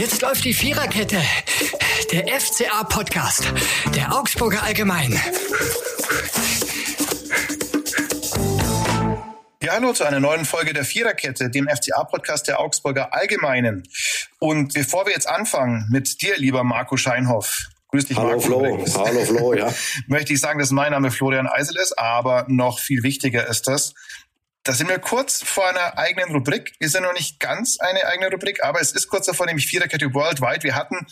Jetzt läuft die Viererkette. Der FCA-Podcast. Der Augsburger Allgemein. Ja, hallo zu einer neuen Folge der Viererkette, dem FCA-Podcast der Augsburger Allgemeinen. Und bevor wir jetzt anfangen mit dir, lieber Marco Scheinhoff, grüß dich, Hallo Marco. Flo, übrigens, hallo Flo, ja. möchte ich sagen, dass mein Name Florian Eisel ist, aber noch viel wichtiger ist das, da sind wir kurz vor einer eigenen Rubrik. Ist ja noch nicht ganz eine eigene Rubrik, aber es ist kurz davor, nämlich Viererkette Worldwide. Wir hatten,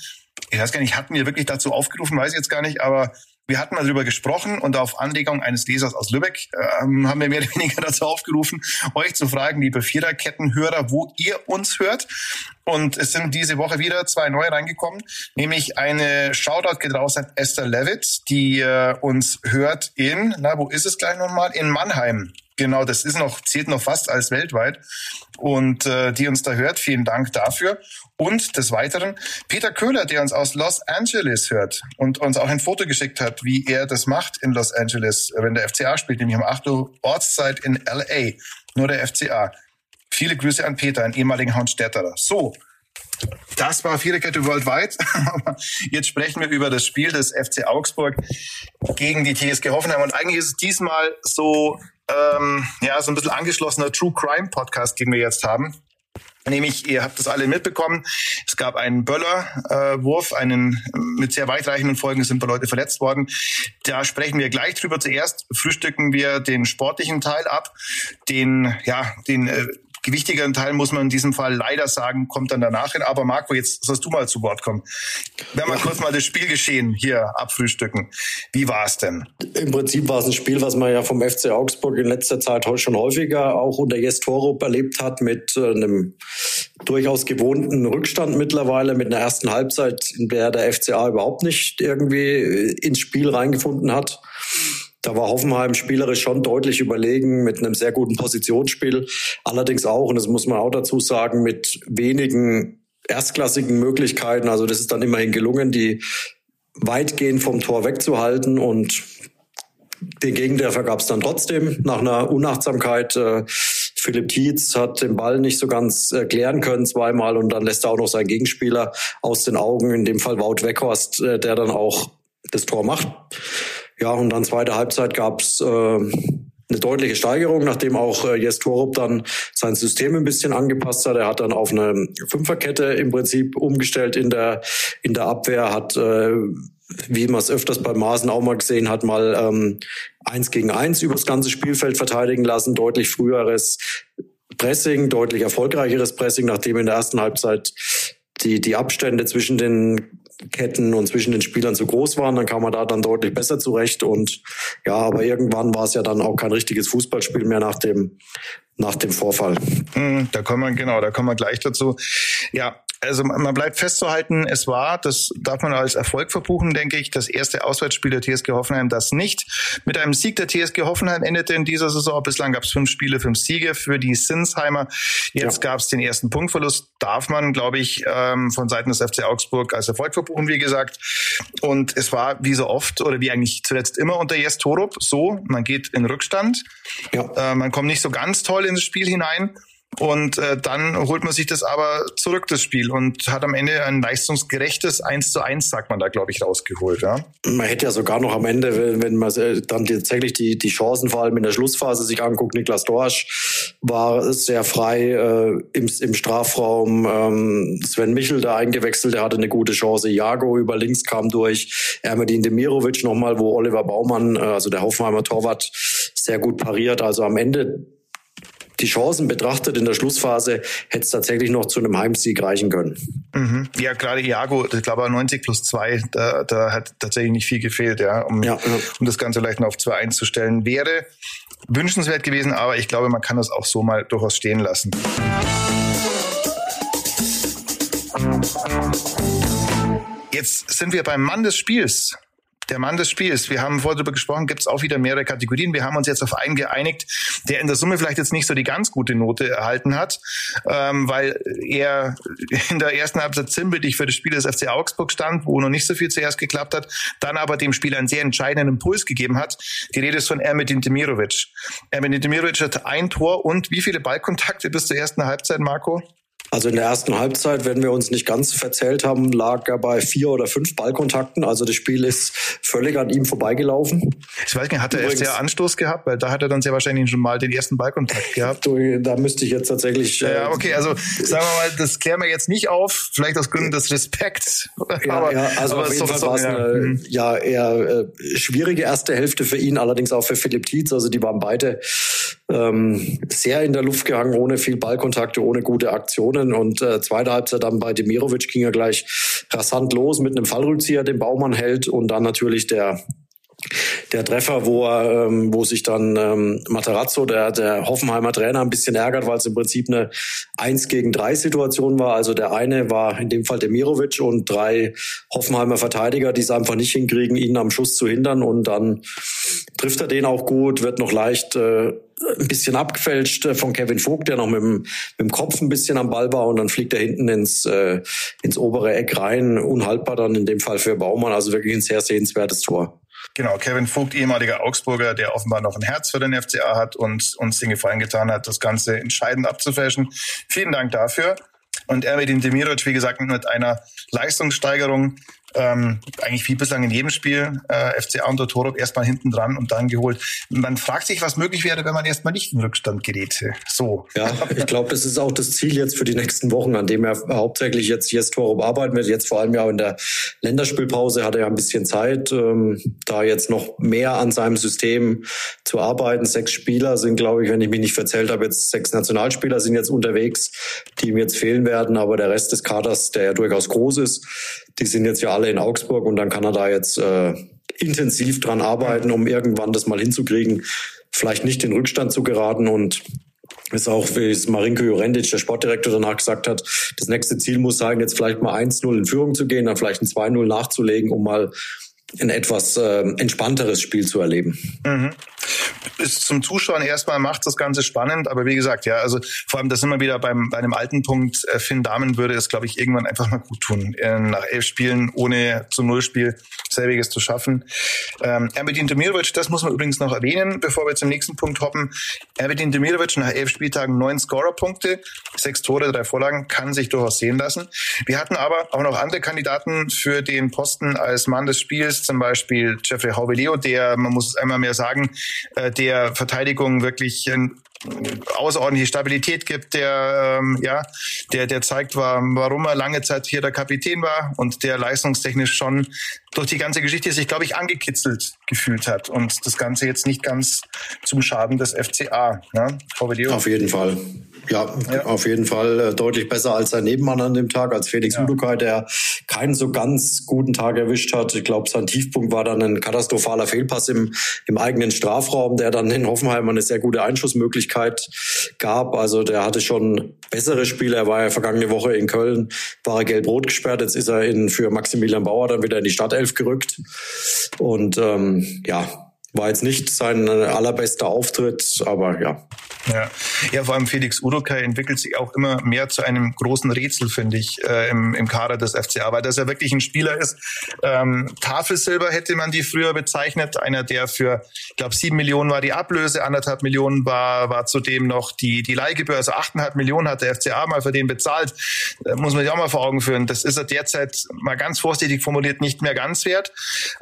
ich weiß gar nicht, hatten wir wirklich dazu aufgerufen, weiß ich jetzt gar nicht, aber wir hatten mal darüber gesprochen und auf Anlegung eines Lesers aus Lübeck ähm, haben wir mehr oder weniger dazu aufgerufen, euch zu fragen, liebe Viererkettenhörer, wo ihr uns hört. Und es sind diese Woche wieder zwei neue reingekommen, nämlich eine Shoutout geht raus an Esther Levitt, die äh, uns hört in, na, wo ist es gleich nochmal? In Mannheim. Genau, das ist noch, zählt noch fast als weltweit. Und äh, die uns da hört, vielen Dank dafür. Und des Weiteren Peter Köhler, der uns aus Los Angeles hört und uns auch ein Foto geschickt hat, wie er das macht in Los Angeles, wenn der FCA spielt, nämlich um 8 Uhr Ortszeit in LA. Nur der FCA. Viele Grüße an Peter, einen ehemaligen Houndstädterer. So, das war Viererkette Worldwide. Jetzt sprechen wir über das Spiel des FC Augsburg gegen die TSG Hoffenheim. Und eigentlich ist es diesmal so, ähm, ja, so ein bisschen angeschlossener True Crime Podcast, den wir jetzt haben. Nämlich, ihr habt das alle mitbekommen, es gab einen Böller-Wurf, einen mit sehr weitreichenden Folgen, es sind ein paar Leute verletzt worden. Da sprechen wir gleich drüber. Zuerst frühstücken wir den sportlichen Teil ab, den, ja, den äh, gewichtigeren Teil muss man in diesem Fall leider sagen, kommt dann danach hin. Aber Marco, jetzt sollst du mal zu Wort kommen. Wenn wir kurz mal das Spielgeschehen hier abfrühstücken. Wie war es denn? Im Prinzip war es ein Spiel, was man ja vom FC Augsburg in letzter Zeit schon häufiger auch unter Jes Torup erlebt hat, mit äh, einem durchaus gewohnten Rückstand mittlerweile, mit einer ersten Halbzeit, in der der FCA überhaupt nicht irgendwie äh, ins Spiel reingefunden hat. Da war Hoffenheim spielerisch schon deutlich überlegen mit einem sehr guten Positionsspiel. Allerdings auch, und das muss man auch dazu sagen, mit wenigen erstklassigen Möglichkeiten. Also das ist dann immerhin gelungen, die weitgehend vom Tor wegzuhalten und den Gegentreffer gab es dann trotzdem nach einer Unachtsamkeit. Äh, Philipp Tietz hat den Ball nicht so ganz äh, klären können zweimal und dann lässt er auch noch seinen Gegenspieler aus den Augen, in dem Fall Wout Weghorst, äh, der dann auch das Tor macht. Ja, und dann zweite Halbzeit gab's äh, eine deutliche Steigerung, nachdem auch äh, Jes Torup dann sein System ein bisschen angepasst hat. Er hat dann auf eine Fünferkette im Prinzip umgestellt in der in der Abwehr, hat äh, wie man es öfters bei Maßen auch mal gesehen hat, mal ähm, eins gegen eins übers ganze Spielfeld verteidigen lassen, deutlich früheres Pressing, deutlich erfolgreicheres Pressing, nachdem in der ersten Halbzeit die, die Abstände zwischen den Ketten und zwischen den Spielern zu groß waren, dann kam man da dann deutlich besser zurecht. Und ja, aber irgendwann war es ja dann auch kein richtiges Fußballspiel mehr nach dem, nach dem Vorfall. Hm, Da kommen wir, genau, da kommen wir gleich dazu. Ja, also man bleibt festzuhalten, es war, das darf man als Erfolg verbuchen, denke ich, das erste Auswärtsspiel der TSG Hoffenheim, das nicht mit einem Sieg der TSG Hoffenheim endete in dieser Saison. Bislang gab es fünf Spiele, fünf Siege für die Sinsheimer. Jetzt Ja. gab es den ersten Punktverlust. Darf man, glaube ich, ähm, von Seiten des FC Augsburg als Erfolg verbuchen, wie gesagt. Und es war wie so oft oder wie eigentlich zuletzt immer unter Jes Torup so, man geht in Rückstand. Ja. Äh, man kommt nicht so ganz toll ins Spiel hinein. Und äh, dann holt man sich das aber zurück, das Spiel, und hat am Ende ein leistungsgerechtes 1 zu 1, sagt man da, glaube ich, rausgeholt. Ja? Man hätte ja sogar noch am Ende, wenn, wenn man äh, dann tatsächlich die, die Chancen vor allem in der Schlussphase sich anguckt, Niklas Dorsch war sehr frei äh, im, im Strafraum. Ähm, Sven Michel da eingewechselt, der hatte eine gute Chance. Jago über links kam durch. Ermedin Demirovic nochmal, wo Oliver Baumann, äh, also der Hoffenheimer Torwart, sehr gut pariert. Also am Ende die Chancen betrachtet in der Schlussphase hätte es tatsächlich noch zu einem Heimsieg reichen können. Mhm. Ja, gerade Iago, ich glaube 90 plus 2, da, da hat tatsächlich nicht viel gefehlt, ja, um, Ja, ja. um das Ganze vielleicht noch auf 2-1 zu stellen. Wäre wünschenswert gewesen, aber ich glaube, man kann das auch so mal durchaus stehen lassen. Jetzt sind wir beim Mann des Spiels. Der Mann des Spiels. Wir haben vorher darüber gesprochen, gibt es auch wieder mehrere Kategorien. Wir haben uns jetzt auf einen geeinigt, der in der Summe vielleicht jetzt nicht so die ganz gute Note erhalten hat, ähm, weil er in der ersten Halbzeit ziemlich für das Spiel des FC Augsburg stand, wo noch nicht so viel zuerst geklappt hat, dann aber dem Spiel einen sehr entscheidenden Impuls gegeben hat. Die Rede ist von Ermedin Demirovic. Ermedin Demirovic hat ein Tor und wie viele Ballkontakte bis zur ersten Halbzeit, Marco? Also in der ersten Halbzeit, wenn wir uns nicht ganz verzählt haben, lag er bei vier oder fünf Ballkontakten. Also das Spiel ist völlig an ihm vorbeigelaufen. Ich weiß nicht, hat der Übrigens, FCA Anstoß gehabt? Weil da hat er dann sehr wahrscheinlich schon mal den ersten Ballkontakt gehabt. da müsste ich jetzt tatsächlich. Äh, ja, okay, also sagen wir mal, das klären wir jetzt nicht auf, vielleicht aus Gründen des Respekts. Ja, aber, ja also aber auf jeden Fall war es eine mhm. ja, eher äh, schwierige erste Hälfte für ihn, allerdings auch für Philipp Tietz. Also die waren beide ähm, sehr in der Luft gehangen, ohne viel Ballkontakte, ohne gute Aktionen. Und äh, zweite Halbzeit dann bei Demirovic ging er gleich rasant los mit einem Fallrückzieher, den Baumann hält und dann natürlich der der Treffer, wo er, ähm, wo sich dann ähm, Materazzo, der, der Hoffenheimer Trainer, ein bisschen ärgert, weil es im Prinzip eine 1 gegen 3 Situation war. Also der eine war in dem Fall Demirovic und drei Hoffenheimer Verteidiger, die es einfach nicht hinkriegen, ihn am Schuss zu hindern. Und dann trifft er den auch gut, wird noch leicht äh, ein bisschen abgefälscht von Kevin Vogt, der noch mit dem, mit dem Kopf ein bisschen am Ball war und dann fliegt er hinten ins, äh, ins obere Eck rein. Unhaltbar dann in dem Fall für Baumann. Also wirklich ein sehr sehenswertes Tor. Genau, Kevin Vogt, ehemaliger Augsburger, der offenbar noch ein Herz für den FCA hat und uns den Gefallen getan hat, das Ganze entscheidend abzufälschen. Vielen Dank dafür. Und Erwin Demirovic, wie gesagt, mit einer Leistungssteigerung ähm, eigentlich wie bislang in jedem Spiel äh, FCA unter Torup erstmal hinten dran und dann geholt. Man fragt sich, was möglich wäre, wenn man erstmal nicht in Rückstand gerät. So. Ja, ich glaube, das ist auch das Ziel jetzt für die nächsten Wochen, an dem er hauptsächlich jetzt jetzt Torup arbeiten wird. Jetzt vor allem ja in der Länderspielpause hat er ja ein bisschen Zeit, ähm, da jetzt noch mehr an seinem System zu arbeiten. Sechs Spieler sind, glaube ich, wenn ich mich nicht verzählt habe, jetzt sechs Nationalspieler sind jetzt unterwegs, die ihm jetzt fehlen werden, aber der Rest des Kaders, der ja durchaus groß ist, die sind jetzt ja alle in Augsburg und dann kann er da jetzt äh, intensiv dran arbeiten, um irgendwann das mal hinzukriegen, vielleicht nicht in Rückstand zu geraten und ist auch, wie es Marinko Jurendic, der Sportdirektor, danach gesagt hat, das nächste Ziel muss sein, jetzt vielleicht mal 1-0 in Führung zu gehen, dann vielleicht ein 2-0 nachzulegen, um mal ein etwas äh, entspannteres Spiel zu erleben. Mhm. Ist zum Zuschauen erstmal macht das Ganze spannend, aber wie gesagt, ja, also vor allem das immer wieder beim bei einem alten Punkt. Äh, Finn Damen würde es, glaube ich, irgendwann einfach mal gut tun, äh, nach elf Spielen ohne zu Null Spiel selbiges zu schaffen. Ähm, Erbedin Demirovic, das muss man übrigens noch erwähnen, bevor wir zum nächsten Punkt hoppen. Erbedin Demirovic nach elf Spieltagen neun Scorerpunkte, sechs Tore, drei Vorlagen, kann sich durchaus sehen lassen. Wir hatten aber auch noch andere Kandidaten für den Posten als Mann des Spiels, zum Beispiel Jeffrey Hauveleo, der, man muss es einmal mehr sagen, äh, der Verteidigung wirklich außerordentliche Stabilität gibt, der ähm, ja, der der zeigt, war, warum er lange Zeit hier der Kapitän war und der leistungstechnisch schon durch die ganze Geschichte sich, glaube ich, angekitzelt gefühlt hat und das Ganze jetzt nicht ganz zum Schaden des FCA. Ne? Auf jeden Fall. Ja, ja, auf jeden Fall äh, deutlich besser als sein Nebenmann an dem Tag, als Felix ja. Udukai, der keinen so ganz guten Tag erwischt hat. Ich glaube, sein Tiefpunkt war dann ein katastrophaler Fehlpass im, im eigenen Strafraum, der dann in Hoffenheim eine sehr gute Einschussmöglichkeit gab. Also der hatte schon bessere Spiele. Er war ja vergangene Woche in Köln, war er gelb-rot gesperrt. Jetzt ist er in, für Maximilian Bauer dann wieder in die Stadtelf gerückt. Und ähm, ja, war jetzt nicht sein allerbester Auftritt, aber ja. Ja. ja, vor allem Felix Urukai entwickelt sich auch immer mehr zu einem großen Rätsel, finde ich, äh, im, im Kader des FCA, weil das ja wirklich ein Spieler ist. Ähm, Tafelsilber hätte man die früher bezeichnet, einer, der für, ich glaube, sieben Millionen war die Ablöse, anderthalb Millionen war, war zudem noch die, die Leihgebühr, also achteinhalb Millionen hat der FCA mal für den bezahlt. Da muss man sich auch mal vor Augen führen. Das ist er derzeit mal ganz vorsichtig formuliert nicht mehr ganz wert.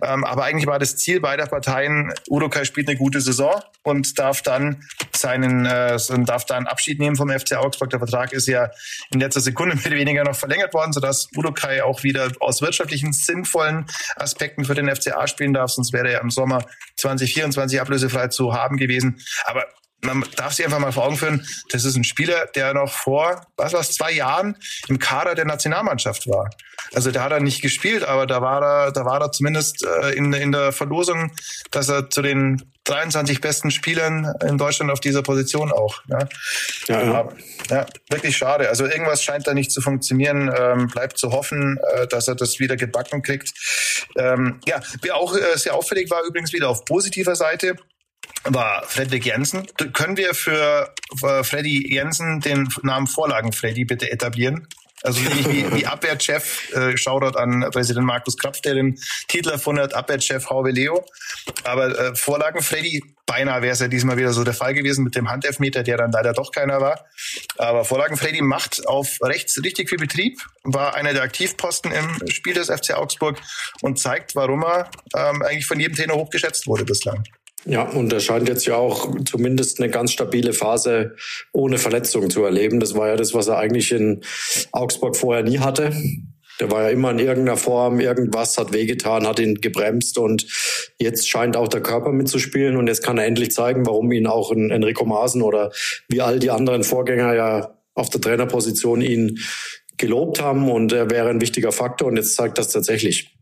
Ähm, aber eigentlich war das Ziel beider Parteien, Urukai spielt eine gute Saison und darf dann seinen äh, darf dann Abschied nehmen vom FC Augsburg. Der Vertrag ist ja in letzter Sekunde mehr oder weniger noch verlängert worden, sodass Urukai auch wieder aus wirtschaftlichen sinnvollen Aspekten für den FCA spielen darf. Sonst wäre er im Sommer 2024 ablösefrei zu haben gewesen. Aber man darf sich einfach mal vor Augen führen, das ist ein Spieler, der noch vor, was war zwei Jahren im Kader der Nationalmannschaft war. Also der hat er nicht gespielt, aber da war er, da war er zumindest äh, in, in der Verlosung, dass er zu den 23 besten Spielern in Deutschland auf dieser Position auch. Ne? Ja, ja. Aber, ja, wirklich schade. Also irgendwas scheint da nicht zu funktionieren. Ähm, bleibt zu hoffen, äh, dass er das wieder gebacken kriegt. Ähm, ja, wer auch äh, sehr auffällig war, übrigens wieder auf positiver Seite war Fredrik Jensen. Können wir für äh, Freddy Jensen den Namen Vorlagen Freddy bitte etablieren? Also wie, wie Abwehrchef, äh, Shoutout an Präsident Markus Krapf, der den Titel erfunden hat, Abwehrchef Hauwe Leo. Aber äh, Vorlagen Freddy, beinahe wäre es ja diesmal wieder so der Fall gewesen mit dem Handelfmeter, der dann leider doch keiner war. Aber Vorlagen Freddy macht auf rechts richtig viel Betrieb, war einer der Aktivposten im Spiel des FC Augsburg und zeigt, warum er ähm, eigentlich von jedem Trainer hochgeschätzt wurde bislang. Ja, und er scheint jetzt ja auch zumindest eine ganz stabile Phase ohne Verletzung zu erleben. Das war ja das, was er eigentlich in Augsburg vorher nie hatte. Der war ja immer in irgendeiner Form, irgendwas hat wehgetan, hat ihn gebremst und jetzt scheint auch der Körper mitzuspielen und jetzt kann er endlich zeigen, warum ihn auch Enrico Maaßen oder wie all die anderen Vorgänger ja auf der Trainerposition ihn gelobt haben und er wäre ein wichtiger Faktor und jetzt zeigt das tatsächlich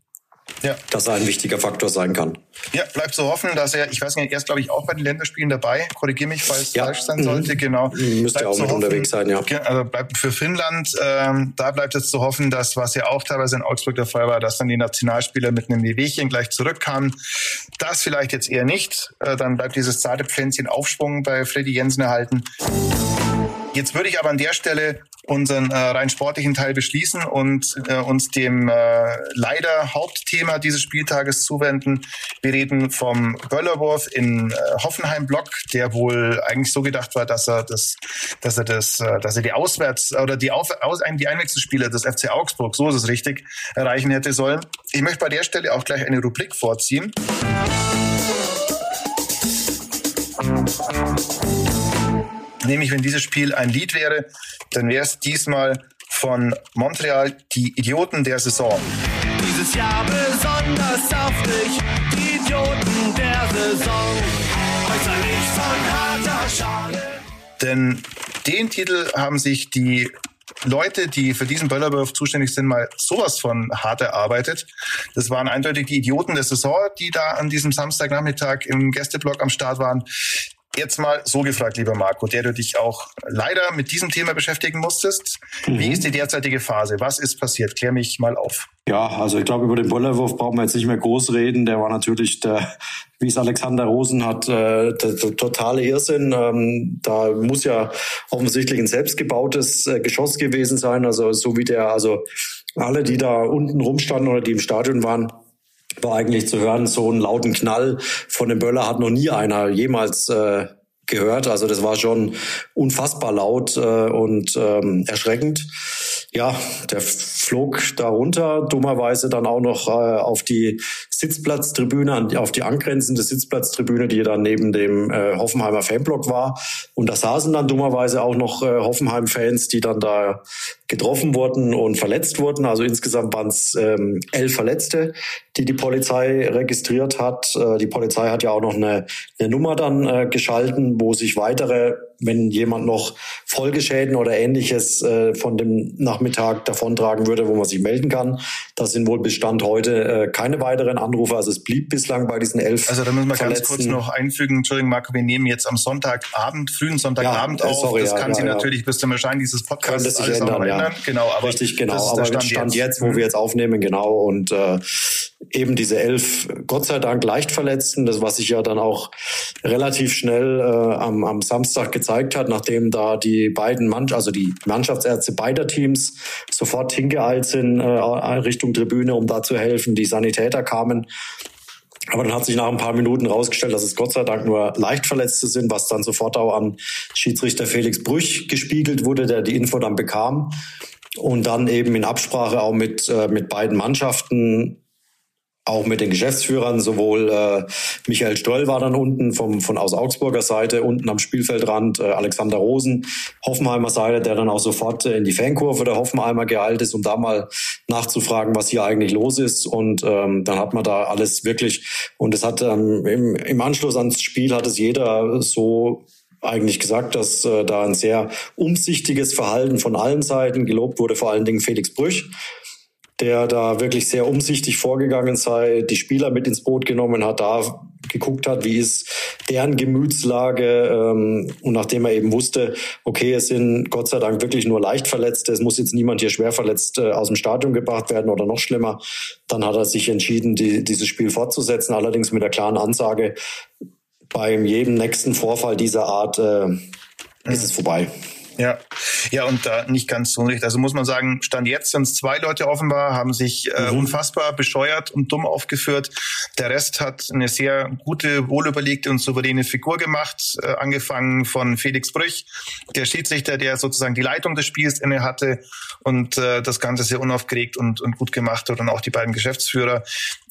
ja. dass er ein wichtiger Faktor sein kann. Ja, bleibt zu hoffen, dass er, ich weiß nicht, er ist glaube ich auch bei den Länderspielen dabei. Korrigiere mich, falls es ja. falsch sein sollte. Mhm. Genau. Müsste bleibt auch mit hoffen, unterwegs sein, ja. Also bleibt für Finnland, ähm, da bleibt es zu hoffen, dass was ja auch teilweise in Augsburg der Fall war, dass dann die Nationalspieler mit einem Wehwehchen gleich zurückkamen. Das vielleicht jetzt eher nicht. Äh, dann bleibt dieses zarte Pflänzchen Aufschwung bei Freddy Jensen erhalten. Jetzt würde ich aber an der Stelle unseren äh, rein sportlichen Teil beschließen und äh, uns dem äh, leider Hauptthema dieses Spieltages zuwenden. Wir reden vom Böllerwurf in äh, Hoffenheim-Block, der wohl eigentlich so gedacht war, dass er das, dass er das, äh, dass er die Auswärts oder die Auf, aus, die Einwechselspieler des FC Augsburg, so ist es richtig, erreichen hätte sollen. Ich möchte bei der Stelle auch gleich eine Rubrik vorziehen nämlich wenn dieses Spiel ein Lied wäre, dann wäre es diesmal von Montreal die Idioten der Saison. Dieses Jahr besonders saftig, die Idioten der Saison. Äußerlich von harter Schale. Denn den Titel haben sich die Leute, die für diesen Böllerwurf zuständig sind, mal sowas von hart erarbeitet. Das waren eindeutig die Idioten der Saison, die da an diesem Samstagnachmittag im Gästeblock am Start waren. Jetzt mal so gefragt, lieber Marco, der du dich auch leider mit diesem Thema beschäftigen musstest. Mhm. Wie ist die derzeitige Phase? Was ist passiert? Klär mich mal auf. Ja, also ich glaube, über den Bollerwurf brauchen wir jetzt nicht mehr groß reden. Der war natürlich der, wie es Alexander Rosen hat, äh, der, der totale Irrsinn. Ähm, da muss ja offensichtlich ein selbstgebautes äh, Geschoss gewesen sein. Also so wie der, also alle, die da unten rumstanden oder die im Stadion waren, war eigentlich zu hören, so einen lauten Knall von dem Böller hat noch nie einer jemals äh, gehört. Also das war schon unfassbar laut äh, und ähm, erschreckend. Ja, der flog darunter, dummerweise dann auch noch äh, auf die Sitzplatztribüne, auf die angrenzende Sitzplatztribüne, die dann neben dem äh, Hoffenheimer Fanblock war. Und da saßen dann dummerweise auch noch äh, Hoffenheim-Fans, die dann da getroffen wurden und verletzt wurden. Also insgesamt waren es ähm, elf Verletzte, die die Polizei registriert hat. Äh, die Polizei hat ja auch noch eine, eine Nummer dann äh, geschalten, wo sich weitere wenn jemand noch Folgeschäden oder ähnliches äh, von dem Nachmittag davontragen würde, wo man sich melden kann. Das sind wohl Bestand heute äh, keine weiteren Anrufe. Also es blieb bislang bei diesen elf. Also da müssen wir ganz kurz noch einfügen. Entschuldigung, Marco, wir nehmen jetzt am Sonntagabend, frühen Sonntagabend ja, äh, auf. Sorry, das ja, kann ja, sich natürlich bis zum Erscheinen dieses Podcasts alles ändern, ändern. Genau, aber Richtig, genau. Das ist aber Stand, Stand jetzt. jetzt, wo wir jetzt aufnehmen, genau. Und äh, eben diese elf, Gott sei Dank, leicht Verletzten, das was sich ja dann auch relativ schnell äh, am, am Samstag gezeigt hat, nachdem da die beiden Mann, also die Mannschaftsärzte beider Teams sofort hingeeilt sind äh, Richtung Tribüne, um da zu helfen. Die Sanitäter kamen. Aber dann hat sich nach ein paar Minuten rausgestellt, dass es Gott sei Dank nur leicht Verletzte sind, was dann sofort auch an Schiedsrichter Felix Brüch gespiegelt wurde, der die Info dann bekam. Und dann eben in Absprache auch mit, äh, mit beiden Mannschaften auch mit den Geschäftsführern, sowohl äh, Michael Stroll war dann unten vom, von aus Augsburger Seite, unten am Spielfeldrand, äh, Alexander Rosen, Hoffenheimer Seite, der dann auch sofort äh, in die Fankurve der Hoffenheimer geeilt ist, um da mal nachzufragen, was hier eigentlich los ist. Und ähm, dann hat man da alles wirklich, und es hat ähm, im, im Anschluss ans Spiel hat es jeder so eigentlich gesagt, dass äh, da ein sehr umsichtiges Verhalten von allen Seiten gelobt wurde, vor allen Dingen Felix Brüch, der da wirklich sehr umsichtig vorgegangen sei, die Spieler mit ins Boot genommen hat, da geguckt hat, wie ist deren Gemütslage ähm, und nachdem er eben wusste, okay, es sind Gott sei Dank wirklich nur leicht Verletzte, es muss jetzt niemand hier schwer verletzt äh, aus dem Stadion gebracht werden oder noch schlimmer, dann hat er sich entschieden, die, dieses Spiel fortzusetzen, allerdings mit der klaren Ansage, bei jedem nächsten Vorfall dieser Art äh, ist es vorbei. Ja, ja, und da nicht ganz so unrecht. Also muss man sagen, Stand jetzt sind es zwei Leute offenbar, haben sich äh, mhm. unfassbar bescheuert und dumm aufgeführt. Der Rest hat eine sehr gute, wohlüberlegte und souveräne Figur gemacht, äh, angefangen von Felix Brüch, der Schiedsrichter, der sozusagen die Leitung des Spiels inne hatte und äh, das Ganze sehr unaufgeregt und, und gut gemacht hat und auch die beiden Geschäftsführer.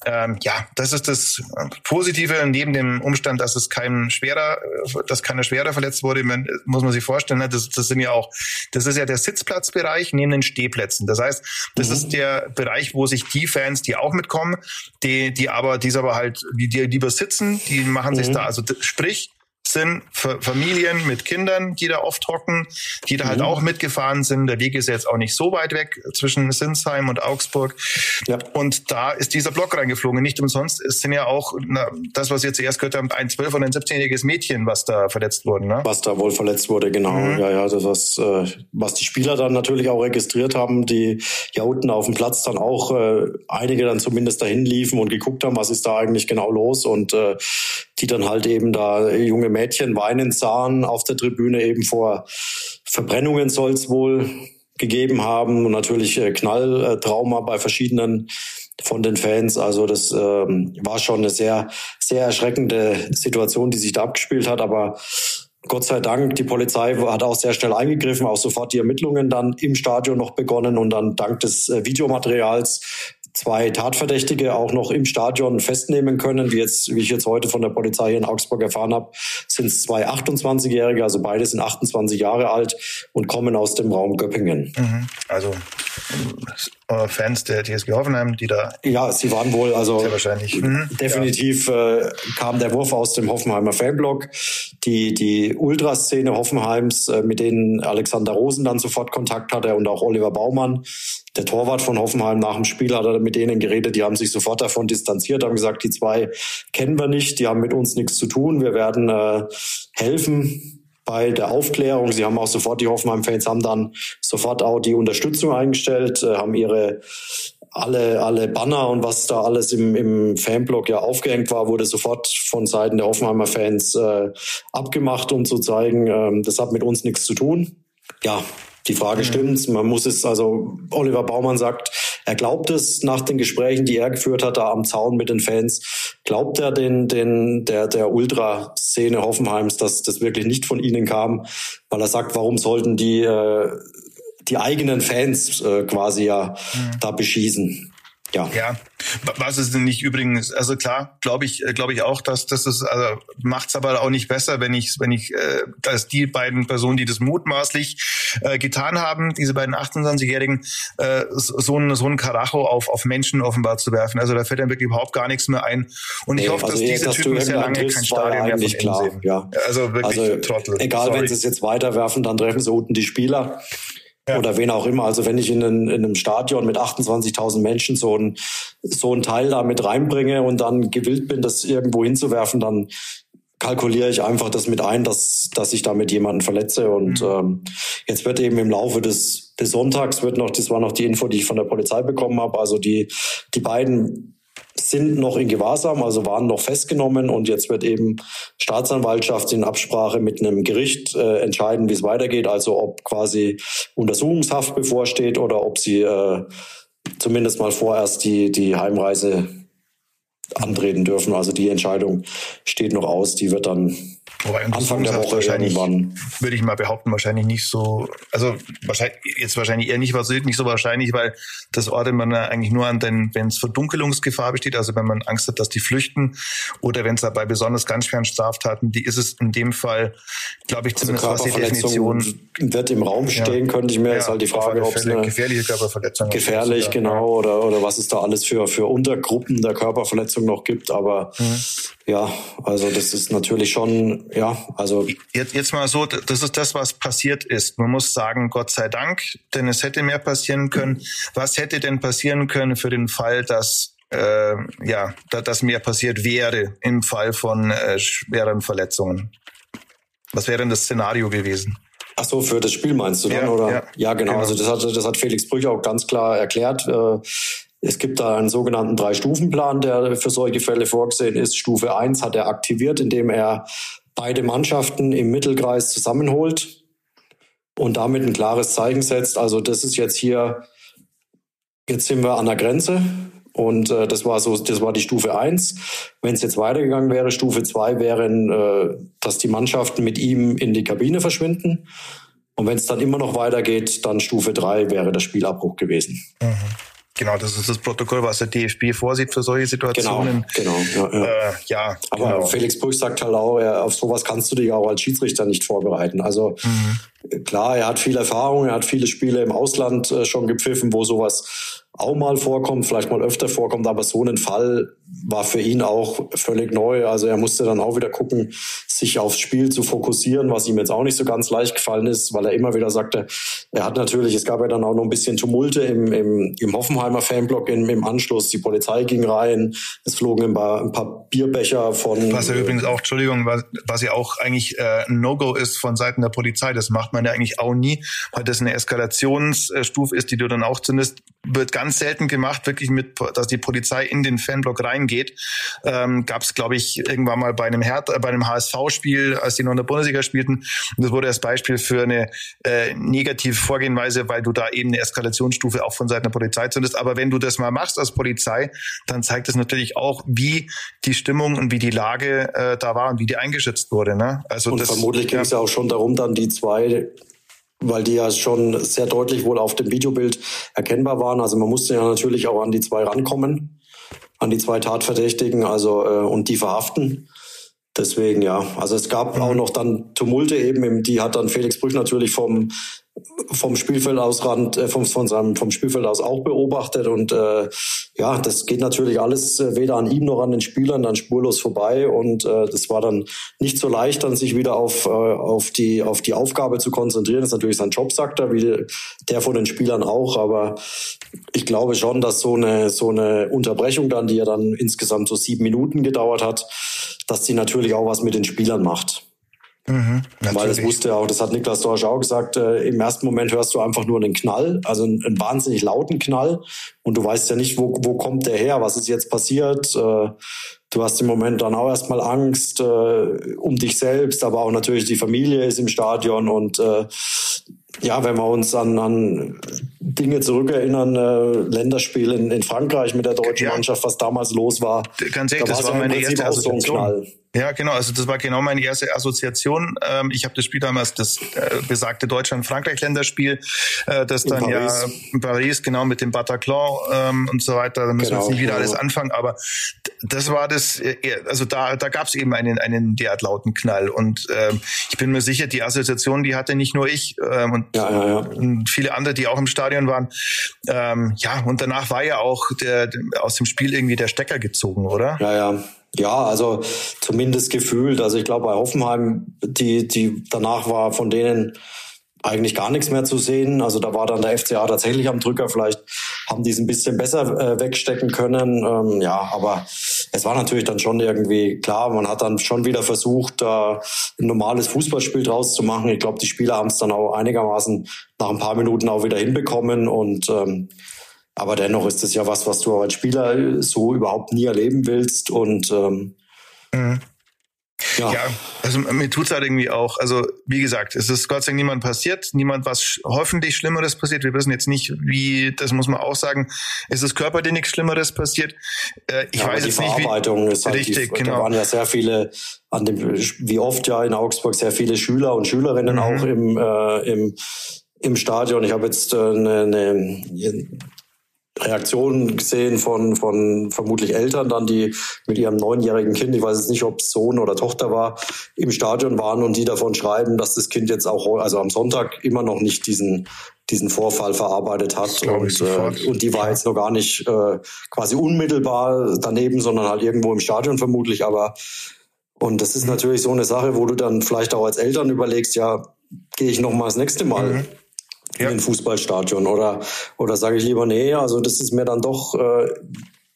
Ähm, ja, das ist das Positive neben dem Umstand, dass es kein schwerer, dass keiner schwerer verletzt wurde, muss man sich vorstellen. Ne? Das, das sind ja auch, das ist ja der Sitzplatzbereich neben den Stehplätzen. Das heißt, das mhm. ist der Bereich, wo sich die Fans, die auch mitkommen, die, die aber, die aber halt, die, die lieber sitzen, die machen mhm. sich da, also sprich, sind Familien mit Kindern, die da oft hocken, die da halt mhm. auch mitgefahren sind. Der Weg ist jetzt auch nicht so weit weg zwischen Sinsheim und Augsburg. Ja. Und da ist dieser Block reingeflogen. Nicht umsonst, es sind ja auch, na, das, was wir zuerst gehört haben, ein 12- und ein 17-jähriges Mädchen, was da verletzt wurde. Ne? Was da wohl verletzt wurde, genau. Mhm. Ja, ja, das was, äh, was die Spieler dann natürlich auch registriert haben, die ja unten auf dem Platz dann auch äh, einige dann zumindest dahin liefen und geguckt haben, was ist da eigentlich genau los und äh, die dann halt eben da junge Mädchen weinen sahen auf der Tribüne eben vor Verbrennungen soll es wohl gegeben haben und natürlich äh, Knalltrauma bei verschiedenen von den Fans. Also das ähm, war schon eine sehr, sehr erschreckende Situation, die sich da abgespielt hat. Aber Gott sei Dank, die Polizei hat auch sehr schnell eingegriffen, auch sofort die Ermittlungen dann im Stadion noch begonnen und dann dank des äh, Videomaterials zwei Tatverdächtige auch noch im Stadion festnehmen können. Wie, jetzt, wie ich jetzt heute von der Polizei in Augsburg erfahren habe, sind es zwei 28-Jährige, also beide sind 28 Jahre alt und kommen aus dem Raum Göppingen. Mhm. Also äh, Fans der TSG Hoffenheim, die da. Ja, sie waren wohl, also sehr wahrscheinlich. Mhm. definitiv ja. äh, kam der Wurf aus dem Hoffenheimer Fanblock. Die, die Ultraszene Hoffenheims, äh, mit denen Alexander Rosen dann sofort Kontakt hatte und auch Oliver Baumann, der Torwart von Hoffenheim nach dem Spiel hat er mit denen geredet, die haben sich sofort davon distanziert, haben gesagt, die zwei kennen wir nicht, die haben mit uns nichts zu tun, wir werden äh, helfen bei der Aufklärung. Sie haben auch sofort, die Hoffenheim-Fans haben dann sofort auch die Unterstützung eingestellt, äh, haben ihre alle, alle Banner und was da alles im, im Fanblog ja aufgehängt war, wurde sofort von Seiten der Hoffenheimer Fans äh, abgemacht, um zu zeigen, äh, das hat mit uns nichts zu tun. Ja, die Frage mhm. stimmt. Man muss es, also Oliver Baumann sagt, er glaubt es nach den Gesprächen, die er geführt hat, da am Zaun mit den Fans. Glaubt er den, den, der, der Ultraszene Hoffenheims, dass das wirklich nicht von ihnen kam? Weil er sagt, warum sollten die, äh, die eigenen Fans äh, quasi ja mhm. da beschießen? Ja. ja. Was ist denn nicht übrigens, also klar, glaube ich, äh, glaube ich auch, dass das ist, also macht's aber auch nicht besser, wenn ich, wenn ich, äh, dass die beiden Personen, die das mutmaßlich äh, getan haben, diese beiden 28-Jährigen, äh, so ein so ein Karacho auf auf Menschen offenbar zu werfen. Also da fällt dann wirklich überhaupt gar nichts mehr ein. Und ich nee, hoffe, also dass diese Typen sehr lange kein Stadion mehr von klar, sehen. Ja. Also wirklich also, Trottel. Egal, Sorry. wenn sie es jetzt weiterwerfen, dann treffen sie unten die Spieler ja. oder wen auch immer. Also wenn ich in, einen, in einem Stadion mit 28.000 Menschen so ein, so ein Teil da mit reinbringe und dann gewillt bin, das irgendwo hinzuwerfen, dann kalkuliere ich einfach das mit ein, dass, dass ich damit jemanden verletze. Und mhm. ähm, jetzt wird eben im Laufe des, des Sonntags wird noch, das war noch die Info, die ich von der Polizei bekommen habe, also die, die beiden sind noch in Gewahrsam, also waren noch festgenommen. Und jetzt wird eben Staatsanwaltschaft in Absprache mit einem Gericht äh, entscheiden, wie es weitergeht, also ob quasi Untersuchungshaft bevorsteht oder ob sie äh, zumindest mal vorerst die, die Heimreise antreten dürfen. Also die Entscheidung steht noch aus, die wird dann Wobei Anfang der Woche wahrscheinlich, irgendwann. Würde ich mal behaupten, wahrscheinlich nicht so, also wahrscheinlich, jetzt wahrscheinlich eher nicht, was nicht so wahrscheinlich, weil das ordnet man eigentlich nur an, wenn es Verdunkelungsgefahr besteht, also wenn man Angst hat, dass die flüchten oder wenn es bei besonders ganz schweren Straftaten, die ist es in dem Fall, glaube ich, also zumindest also was die Definition wird im Raum stehen, ja. könnte ich mir, ja, ist halt die Frage, ob es eine gefährliche Körperverletzung gefährlich, genau, oder, oder was es da alles für, für Untergruppen der Körperverletzung noch gibt, aber mhm. ja, also das ist natürlich schon ja, also. Jetzt, jetzt mal so, das ist das, was passiert ist. Man muss sagen, Gott sei Dank, denn es hätte mehr passieren können. Was hätte denn passieren können für den Fall, dass äh, ja, dass mehr passiert wäre im Fall von äh, schweren Verletzungen? Was wäre denn das Szenario gewesen? Ach so, für das Spiel meinst du dann, ja, oder? Ja, ja genau. genau. Also das hat, das hat Felix Brüch auch ganz klar erklärt. Äh, es gibt da einen sogenannten Drei-Stufen-Plan, der für solche Fälle vorgesehen ist. Stufe 1 hat er aktiviert, indem er beide Mannschaften im Mittelkreis zusammenholt. und damit ein klares Zeichen setzt. Also das ist jetzt hier, jetzt sind wir an der Grenze. Und äh, das war so, das war die Stufe eins. Wenn es jetzt weitergegangen wäre, Stufe zwei wären, äh, dass die Mannschaften mit ihm in die Kabine verschwinden. Und wenn es dann immer noch weitergeht, dann Stufe drei wäre der Spielabbruch gewesen. Mhm. Genau, das ist das Protokoll, was der DFB vorsieht für solche Situationen. Genau, genau. Ja, ja. Äh, ja Aber genau. Felix Brüch sagt halt auch, auf sowas kannst du dich auch als Schiedsrichter nicht vorbereiten. Also mhm. Klar, er hat viel Erfahrung, er hat viele Spiele im Ausland äh, schon gepfiffen, wo sowas auch mal vorkommt, vielleicht mal öfter vorkommt, aber so ein Fall war für ihn auch völlig neu. Also er musste dann auch wieder gucken, sich aufs Spiel zu fokussieren, was ihm jetzt auch nicht so ganz leicht gefallen ist, weil er immer wieder sagte, er hat natürlich, es gab ja dann auch noch ein bisschen Tumulte im, im, im Hoffenheimer Fanblock im, im Anschluss. Die Polizei ging rein, es flogen ein paar, ein paar Bierbecher von. Was ja übrigens auch, Entschuldigung, was, was ja auch eigentlich äh, ein No-Go ist von Seiten der Polizei. Das macht man ja eigentlich auch nie, weil das eine Eskalationsstufe ist, die du dann auch zündest wird ganz selten gemacht, wirklich mit, dass die Polizei in den Fanblock reingeht. Ähm, Gab es, glaube ich, irgendwann mal bei einem bei einem HSV-Spiel, als die noch in der Bundesliga spielten. Und das wurde als Beispiel für eine äh, negative Vorgehensweise, weil du da eben eine Eskalationsstufe auch von Seiten der Polizei zündest. Aber wenn du das mal machst als Polizei, dann zeigt es natürlich auch, wie die Stimmung und wie die Lage äh, da war und wie die eingeschätzt wurde. Ne? Also und das, vermutlich ging es ja auch schon darum, dann die zwei weil die ja schon sehr deutlich wohl auf dem Videobild erkennbar waren. Also man musste ja natürlich auch an die zwei rankommen, an die zwei Tatverdächtigen, also äh, und die verhaften. Deswegen ja, also es gab auch noch dann Tumulte eben, die hat dann Felix Brüch natürlich vom vom Spielfeld aus Rand, äh, vom, von seinem, vom Spielfeld aus auch beobachtet und äh, ja, das geht natürlich alles äh, weder an ihm noch an den Spielern dann spurlos vorbei und äh, das war dann nicht so leicht, dann sich wieder auf, äh, auf, die, auf die Aufgabe zu konzentrieren. Das ist natürlich sein Job, sagt er, wie der von den Spielern auch, aber ich glaube schon, dass so eine, so eine Unterbrechung dann, die ja dann insgesamt so sieben Minuten gedauert hat, dass die natürlich auch was mit den Spielern macht. Mhm, Weil das wusste ja auch, das hat Niklas Dorsch auch gesagt, äh, im ersten Moment hörst du einfach nur einen Knall, also einen, einen, wahnsinnig lauten Knall und du weißt ja nicht, wo, wo kommt der her, was ist jetzt passiert. Äh, du hast im Moment dann auch erstmal Angst äh, um dich selbst, aber auch natürlich die Familie ist im Stadion und äh, ja, wenn wir uns an, an Dinge zurückerinnern, äh, Länderspiel in, in Frankreich mit der deutschen ja. Mannschaft, was damals los war, ganz ehrlich, da das war meine erste Assoziation. Ja, genau. Also das war genau meine erste Assoziation. Ähm, ich habe das Spiel damals, das äh, besagte Deutschland-Frankreich-Länderspiel, äh, das in dann Paris. ja in Paris, genau, mit dem Bataclan ähm, und so weiter. Da müssen genau, wir jetzt nicht wieder genau. alles anfangen. Aber das war das, äh, also da, da gab es eben einen, einen derart lauten Knall. Und ähm, ich bin mir sicher, die Assoziation, die hatte nicht nur ich ähm, und, ja, ja, ja. und viele andere, die auch im Stadion waren. Ähm, ja, und danach war ja auch der, aus dem Spiel irgendwie der Stecker gezogen, oder? Ja, ja. Ja, also zumindest gefühlt. Also ich glaube bei Hoffenheim, die, die danach war von denen eigentlich gar nichts mehr zu sehen. Also da war dann der FCA tatsächlich am Drücker. Vielleicht haben die es ein bisschen besser äh, wegstecken können. Ähm, ja, aber es war natürlich dann schon irgendwie klar. Man hat dann schon wieder versucht, da ein normales Fußballspiel draus zu machen. Ich glaube, die Spieler haben es dann auch einigermaßen nach ein paar Minuten auch wieder hinbekommen und ähm, aber dennoch ist es ja was, was du als Spieler so überhaupt nie erleben willst. Und ähm, mhm. Ja. ja, also mir tut's halt irgendwie auch. Also wie gesagt, es ist Gott sei Dank niemand passiert, niemand was hoffentlich Schlimmeres passiert. Wir wissen jetzt nicht, wie, das muss man auch sagen, es ist körperlich nichts Schlimmeres passiert. Äh, ich ja, weiß jetzt nicht, wie, ist halt richtig, die, genau. Da waren ja sehr viele an dem, wie oft ja in Augsburg sehr viele Schüler und Schülerinnen mhm. auch im, äh, im im Stadion. Ich habe jetzt äh, eine, eine Reaktionen gesehen von, von vermutlich Eltern dann, die mit ihrem neunjährigen Kind, ich weiß jetzt nicht, ob es Sohn oder Tochter war, im Stadion waren und die davon schreiben, dass das Kind jetzt auch, also am Sonntag immer noch nicht diesen, diesen Vorfall verarbeitet hat. Und, äh, und die war jetzt noch gar nicht äh, quasi unmittelbar daneben, sondern halt irgendwo im Stadion vermutlich. Aber und das ist natürlich so eine Sache, wo du dann vielleicht auch als Eltern überlegst, ja, gehe ich noch mal das nächste Mal mhm ja. in ein Fußballstadion oder oder sage ich lieber nee, also das ist mir dann doch äh,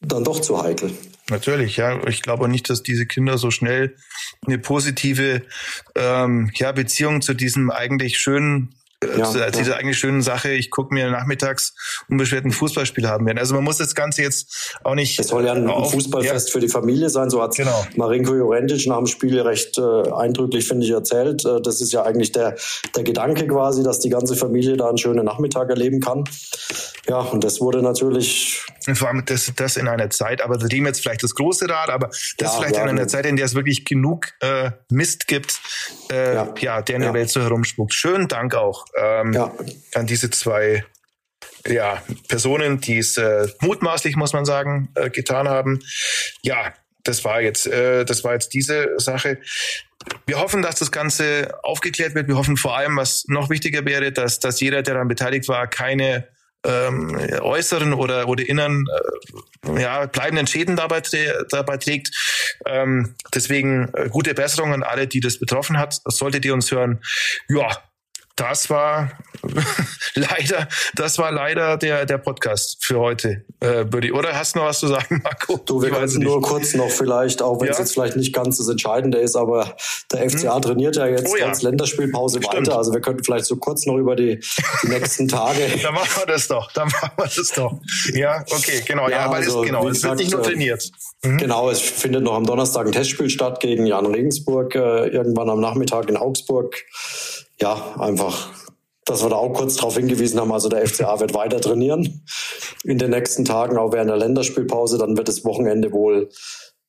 dann doch zu heikel. Natürlich, ja. Ich glaube nicht, dass diese Kinder so schnell eine positive ähm, ja, Beziehung zu diesem eigentlich schönen ja, zu, ja. dieser eigentlich schönen Sache, ich gucke mir nachmittags unbeschwerten Fußballspiel haben werden. Also man muss das Ganze jetzt auch nicht. Es soll ja ein auf, Fußballfest ja. für die Familie sein, so hat genau. Marinko Jorentic nach dem Spiel recht äh, eindrücklich, finde ich, erzählt. Äh, das ist ja eigentlich der, der Gedanke quasi, dass die ganze Familie da einen schönen Nachmittag erleben kann. Ja, und das wurde natürlich. Vor allem das, das in einer Zeit, aber dem jetzt vielleicht das große Rad, aber das vielleicht in einer Zeit, in der es wirklich genug äh, Mist gibt, äh, ja. der in der Welt so herumspuckt. Schönen Dank auch ähm, ja. an diese zwei ja, Personen, die es äh, mutmaßlich, muss man sagen, äh, getan haben. Ja, das war jetzt, äh, das war jetzt diese Sache. Wir hoffen, dass das Ganze aufgeklärt wird. Wir hoffen vor allem, was noch wichtiger wäre, dass, dass jeder, der daran beteiligt war, keine ähm, äußeren oder, oder inneren äh, ja, bleibenden Schäden dabei, dabei trägt. Ähm, deswegen äh, gute Besserung an alle, die das betroffen hat. Solltet ihr uns hören, ja, das war leider, das war leider der, der Podcast für heute, äh, Buddy. Oder hast du noch was zu sagen, Marco? Du, wir können nur kurz noch vielleicht, auch wenn ja? es jetzt vielleicht nicht ganz das Entscheidende ist, aber der FCA hm? trainiert ja jetzt oh, ja. als Länderspielpause Stimmt. weiter. Also wir könnten vielleicht so kurz noch über die, die nächsten Tage. dann machen wir das doch. Dann machen wir das doch. Ja, okay, genau. Ja, ja also, es, genau. Es wird nicht nur trainiert. Mhm. Genau, es findet noch am Donnerstag ein Testspiel statt gegen Jan Regensburg, äh, irgendwann am Nachmittag in Augsburg ja, einfach, dass wir da auch kurz darauf hingewiesen haben, also der FCA wird weiter trainieren in den nächsten Tagen, auch während der Länderspielpause. Dann wird das Wochenende wohl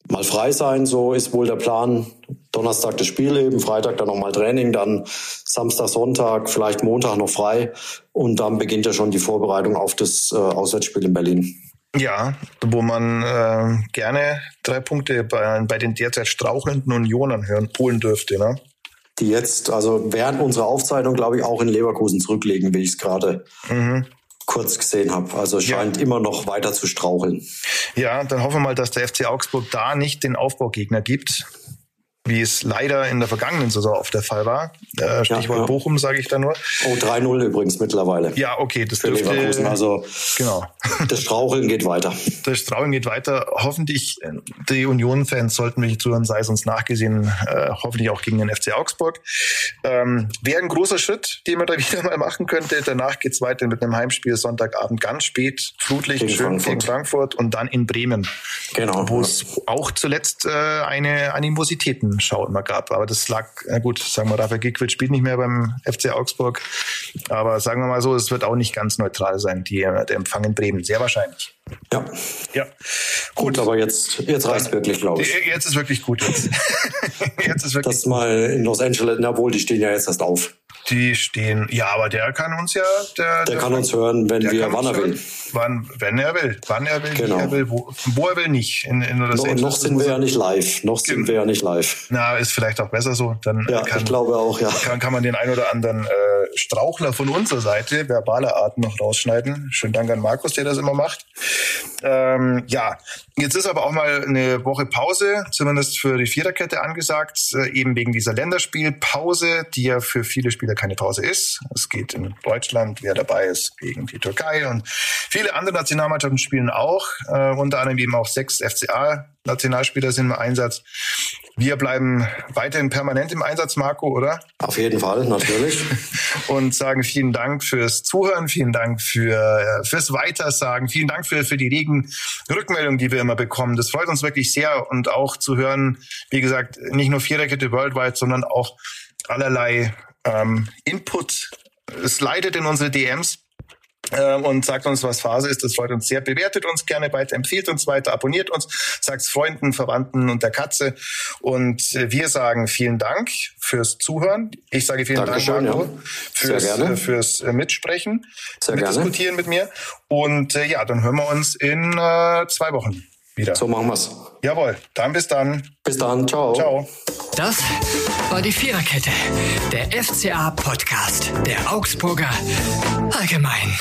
mal frei sein, so ist wohl der Plan. Donnerstag das Spiel eben, Freitag dann nochmal Training, dann Samstag, Sonntag, vielleicht Montag noch frei und dann beginnt ja schon die Vorbereitung auf das äh, Auswärtsspiel in Berlin. Ja, wo man äh, gerne drei Punkte bei, bei den derzeit strauchelnden Unionern hören, holen dürfte. Ne? Die jetzt, also während unserer Aufzeichnung, glaube ich, auch in Leverkusen zurücklegen, wie ich es gerade mhm. kurz gesehen habe. Also scheint ja. immer noch weiter zu straucheln. Ja, dann hoffen wir mal, dass der FC Augsburg da nicht den Aufbaugegner gibt wie es leider in der vergangenen Saison oft der Fall war. Äh, Stichwort ja, ja. Bochum, sage ich da nur. Oh, 3-0 übrigens mittlerweile. Ja, okay, das für dürfte, Leverkusen. Also genau. das Straucheln geht weiter. Das Straucheln geht weiter. Hoffentlich, die Union-Fans sollten mich zuhören, sei es uns nachgesehen, äh, hoffentlich auch gegen den FC Augsburg. Ähm, Wäre ein großer Schritt, den man da wieder mal machen könnte. Danach geht's weiter mit einem Heimspiel Sonntagabend ganz spät, Flutlicht, gegen schön Frankfurt. gegen Frankfurt und dann in Bremen. Genau. Wo es auch zuletzt äh, eine Animositäten Schau immer gab. Aber das lag, na gut, sagen wir, Rafael Gikwitz spielt nicht mehr beim FC Augsburg. Aber sagen wir mal so, es wird auch nicht ganz neutral sein, die, der Empfang in Bremen. Sehr wahrscheinlich. Ja. Ja. Gut, gut aber jetzt, jetzt reicht wirklich, glaube ich. Jetzt ist wirklich gut. Jetzt, jetzt ist wirklich Das mal in Los Angeles, na wohl, die stehen ja jetzt erst auf. Die stehen, ja, aber der kann uns ja. Der, der, der kann uns hören, wenn wir, wann er will. Wann, wenn er will. Wann er will, genau. wie er will, wo, wo er will nicht. In, in no, noch sind wir ja nicht live. Noch sind wir ja nicht live. Na, ist vielleicht auch besser so. Dann ja, kann, ich glaube auch, ja. Kann, kann man den ein oder anderen äh, Strauchler von unserer Seite, verbaler Art, noch rausschneiden. Schönen Dank an Markus, der das immer macht. Ähm, ja, jetzt ist aber auch mal eine Woche Pause, zumindest für die Viererkette angesagt, äh, eben wegen dieser Länderspielpause, die ja für viele Spieler keine Pause ist. Es geht in Deutschland, wer dabei ist, gegen die Türkei und viele andere Nationalmannschaften spielen auch, äh, unter anderem eben auch sechs FCA-Nationalspieler sind im Einsatz. Wir bleiben weiterhin permanent im Einsatz, Marco, oder? Auf jeden Fall, natürlich. und sagen vielen Dank fürs Zuhören, vielen Dank für, äh, fürs Weitersagen, vielen Dank für, für die regen Rückmeldungen, die wir immer bekommen. Das freut uns wirklich sehr und auch zu hören, wie gesagt, nicht nur Viererkette Worldwide, sondern auch allerlei ähm, Input. Es leitet in unsere DMs ähm, und sagt uns, was Phase ist. Das freut uns sehr. Bewertet uns gerne weiter, empfiehlt uns weiter, abonniert uns, sagt Freunden, Verwandten und der Katze. Und äh, wir sagen vielen Dank fürs Zuhören. Ich sage vielen Dankeschön, Dank, Marco, ja. fürs, äh, fürs äh, Mitsprechen, Sehr mitdiskutieren gerne. mit mir. Und äh, ja, dann hören wir uns in äh, zwei Wochen wieder. So machen wir's. Jawohl, dann bis dann. Bis dann, ciao. Ciao. Das war die Viererkette, der FCA-Podcast der Augsburger Allgemein.